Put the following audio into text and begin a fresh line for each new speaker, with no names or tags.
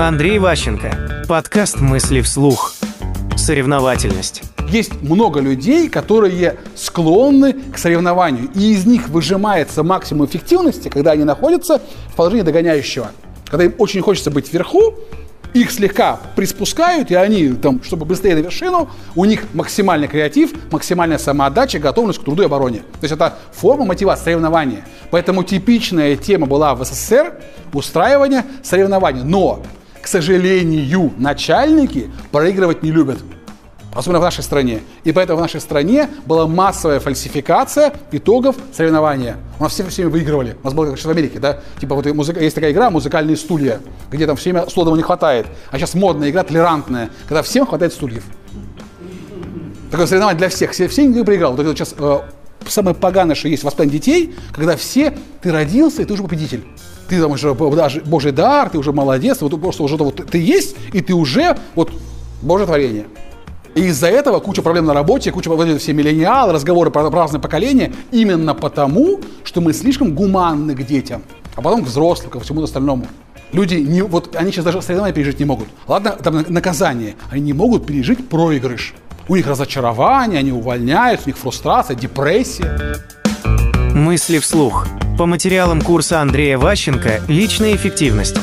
Андрей Ващенко. Подкаст «Мысли вслух». Соревновательность.
Есть много людей, которые склонны к соревнованию, и из них выжимается максимум эффективности, когда они находятся в положении догоняющего. Когда им очень хочется быть вверху, их слегка приспускают, и они, там, чтобы быстрее на вершину, у них максимальный креатив, максимальная самоотдача, готовность к труду и обороне. То есть это форма мотивации, соревнования. Поэтому типичная тема была в СССР устраивание соревнований. Но, к сожалению, начальники проигрывать не любят особенно в нашей стране. И поэтому в нашей стране была массовая фальсификация итогов соревнования. У нас все всеми выигрывали. У нас было как в Америке, да? Типа вот музыка, есть такая игра «Музыкальные стулья», где там все время слотов не хватает. А сейчас модная игра толерантная, когда всем хватает стульев. Такое соревнование для всех. Все, все никто проиграл. Вот это сейчас э, самое поганое, что есть воспитание детей, когда все, ты родился, и ты уже победитель. Ты там уже даже Божий дар, ты уже молодец, вот просто уже вот ты есть, и ты уже вот Божье творение. И из-за этого куча проблем на работе, куча вот все миллениалы, разговоры про разные поколения, именно потому, что мы слишком гуманны к детям, а потом к взрослым, ко всему остальному. Люди, не, вот они сейчас даже соревнования пережить не могут. Ладно, там наказание, они не могут пережить проигрыш. У них разочарование, они увольняются, у них фрустрация, депрессия.
Мысли вслух. По материалам курса Андрея Ващенко «Личная эффективность».